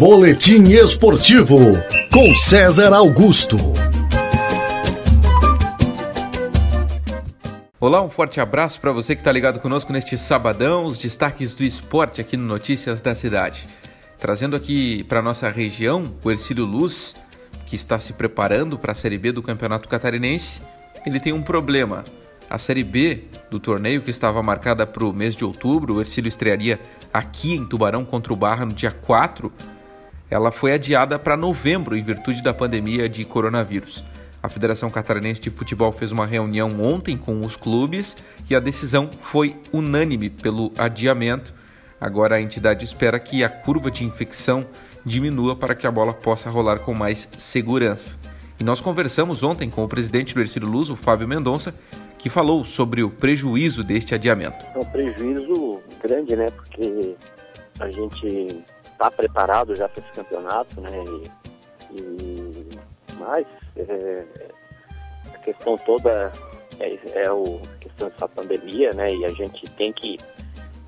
Boletim Esportivo com César Augusto. Olá, um forte abraço para você que está ligado conosco neste sabadão, os destaques do esporte aqui no Notícias da Cidade. Trazendo aqui para nossa região o Ercílio Luz, que está se preparando para a Série B do Campeonato Catarinense. Ele tem um problema. A Série B do torneio, que estava marcada para o mês de outubro, o Ercílio estrearia aqui em Tubarão contra o Barra no dia 4, ela foi adiada para novembro em virtude da pandemia de coronavírus. A Federação Catarinense de Futebol fez uma reunião ontem com os clubes e a decisão foi unânime pelo adiamento. Agora a entidade espera que a curva de infecção diminua para que a bola possa rolar com mais segurança. E nós conversamos ontem com o presidente do Ercílio Luz, o Fábio Mendonça, que falou sobre o prejuízo deste adiamento. É um prejuízo grande, né? Porque a gente está preparado já para esse campeonato, né? E, e mas é, a questão toda é, é o, a questão dessa pandemia, né? E a gente tem que,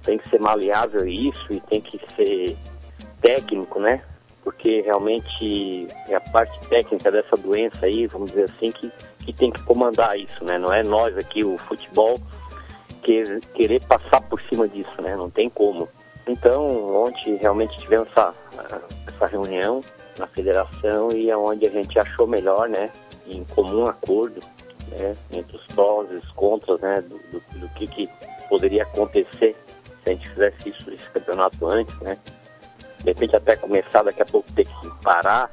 tem que ser maleável isso e tem que ser técnico, né? Porque realmente é a parte técnica dessa doença aí, vamos dizer assim, que, que tem que comandar isso, né? Não é nós aqui, o futebol, que, querer passar por cima disso, né? Não tem como. Então, ontem realmente tivemos essa, essa reunião na federação e é onde a gente achou melhor, né, em comum acordo, né, entre os prós e os contras, né, do, do, do que, que poderia acontecer se a gente fizesse isso, esse campeonato antes, né, de repente até começar daqui a pouco ter que parar,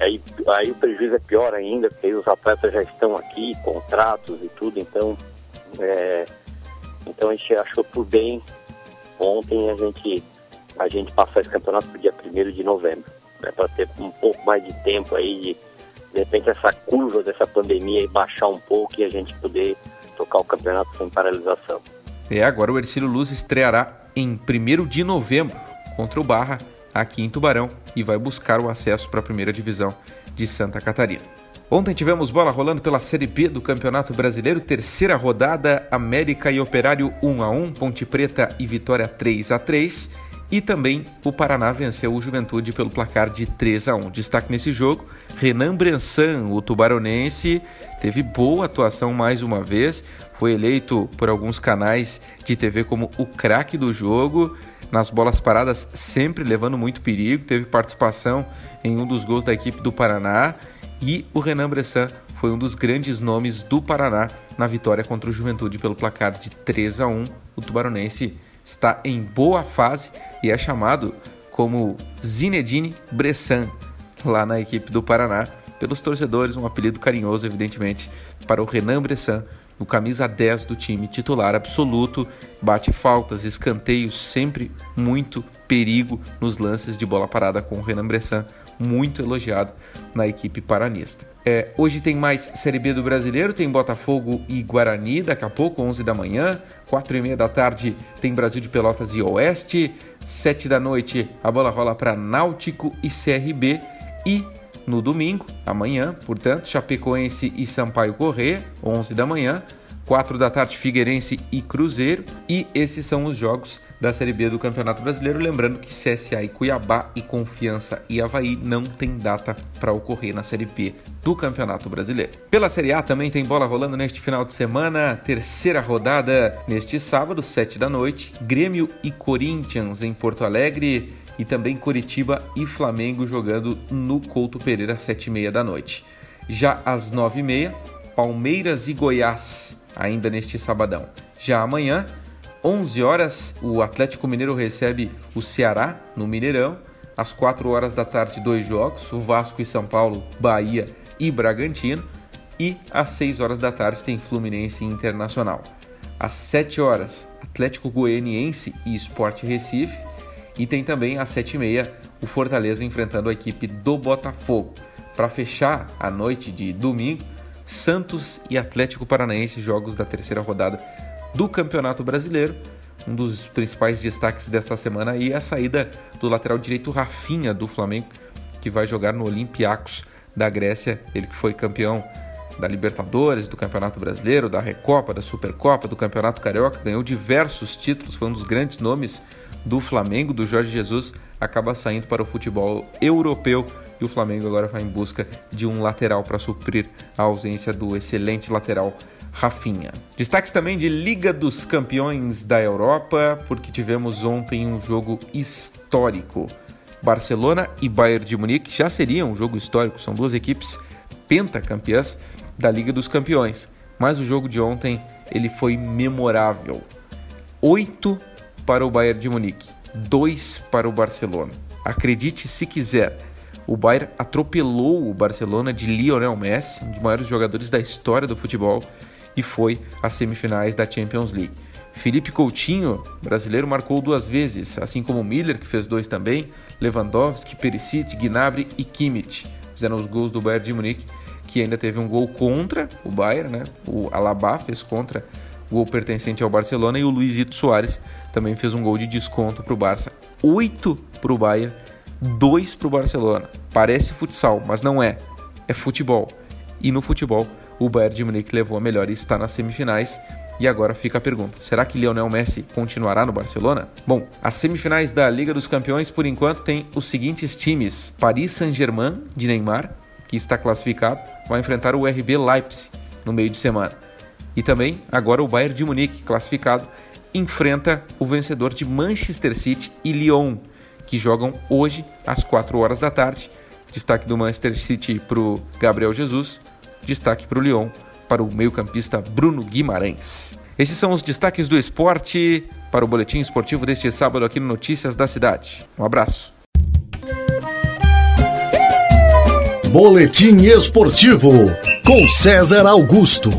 aí, aí o prejuízo é pior ainda, porque os atletas já estão aqui, contratos e tudo, então, é, então a gente achou por bem ontem a gente, a gente passar esse campeonato para o dia 1 de novembro, né, para ter um pouco mais de tempo aí de, de repente essa curva dessa pandemia baixar um pouco e a gente poder tocar o campeonato sem paralisação. É, agora o Ercílio Luz estreará em 1 de novembro contra o Barra aqui em Tubarão e vai buscar o acesso para a primeira divisão de Santa Catarina. Ontem tivemos bola rolando pela Série B do Campeonato Brasileiro, terceira rodada, América e Operário 1 a 1, Ponte Preta e Vitória 3 a 3, e também o Paraná venceu o Juventude pelo placar de 3 a 1. Destaque nesse jogo, Renan Brensan, o tubaronense, teve boa atuação mais uma vez, foi eleito por alguns canais de TV como o craque do jogo, nas bolas paradas sempre levando muito perigo, teve participação em um dos gols da equipe do Paraná e o Renan Bressan foi um dos grandes nomes do Paraná na vitória contra o Juventude pelo placar de 3 a 1. O tubaronense está em boa fase e é chamado como Zinedine Bressan lá na equipe do Paraná pelos torcedores, um apelido carinhoso evidentemente para o Renan Bressan, o camisa 10 do time, titular absoluto, bate faltas, escanteios, sempre muito perigo nos lances de bola parada com o Renan Bressan, muito elogiado na equipe paranista. É, hoje tem mais Série B do Brasileiro, tem Botafogo e Guarani, daqui a pouco, 11 da manhã, 4 e meia da tarde tem Brasil de Pelotas e Oeste, 7 da noite a bola rola para Náutico e CRB e no domingo, amanhã, portanto, Chapecoense e Sampaio Corrêa, 11 da manhã, 4 da tarde Figueirense e Cruzeiro, e esses são os jogos da Série B do Campeonato Brasileiro. Lembrando que CSA e Cuiabá e Confiança e Havaí não tem data para ocorrer na Série B do Campeonato Brasileiro. Pela Série A também tem bola rolando neste final de semana, terceira rodada neste sábado, 7 da noite. Grêmio e Corinthians em Porto Alegre e também Curitiba e Flamengo jogando no Couto Pereira, 7 e meia da noite. Já às 9 e meia, Palmeiras e Goiás, ainda neste sabadão. Já amanhã, 11 horas, o Atlético Mineiro recebe o Ceará no Mineirão. Às 4 horas da tarde, dois jogos: o Vasco e São Paulo, Bahia e Bragantino. E às 6 horas da tarde tem Fluminense Internacional. Às 7 horas, Atlético Goianiense e Sport Recife. E tem também às 7h30 o Fortaleza enfrentando a equipe do Botafogo. Para fechar a noite de domingo, Santos e Atlético Paranaense, jogos da terceira rodada do Campeonato Brasileiro. Um dos principais destaques desta semana aí é a saída do lateral direito Rafinha do Flamengo, que vai jogar no Olympiacos da Grécia, ele que foi campeão da Libertadores, do Campeonato Brasileiro, da Recopa, da Supercopa, do Campeonato Carioca, ganhou diversos títulos, foi um dos grandes nomes do Flamengo, do Jorge Jesus, acaba saindo para o futebol europeu e o Flamengo agora vai em busca de um lateral para suprir a ausência do excelente lateral Rafinha. Destaques também de Liga dos Campeões da Europa, porque tivemos ontem um jogo histórico. Barcelona e Bayern de Munique já seriam um jogo histórico, são duas equipes pentacampeãs da Liga dos Campeões. Mas o jogo de ontem ele foi memorável. 8 para o Bayern de Munique, 2 para o Barcelona. Acredite se quiser, o Bayern atropelou o Barcelona de Lionel Messi, um dos maiores jogadores da história do futebol, e foi às semifinais da Champions League. Felipe Coutinho, brasileiro, marcou duas vezes, assim como Miller, que fez dois também, Lewandowski, Perisic, Gnabry e Kimmich fizeram os gols do Bayern de Munique, que ainda teve um gol contra o Bayern, né? O Alaba fez contra gol pertencente ao Barcelona e o Luizito Soares também fez um gol de desconto para o Barça. Oito para o Bayern, dois para o Barcelona. Parece futsal, mas não é. É futebol. E no futebol, o Bayern de Munique levou a melhor e está nas semifinais. E agora fica a pergunta: será que Lionel Messi continuará no Barcelona? Bom, as semifinais da Liga dos Campeões, por enquanto, tem os seguintes times: Paris Saint-Germain, de Neymar, que está classificado, vai enfrentar o RB Leipzig no meio de semana. E também, agora, o Bayern de Munique, classificado, enfrenta o vencedor de Manchester City e Lyon, que jogam hoje às 4 horas da tarde. Destaque do Manchester City para o Gabriel Jesus, destaque para o Lyon, para o meio-campista Bruno Guimarães. Esses são os destaques do esporte para o boletim esportivo deste sábado aqui no Notícias da Cidade. Um abraço. Boletim esportivo com César Augusto.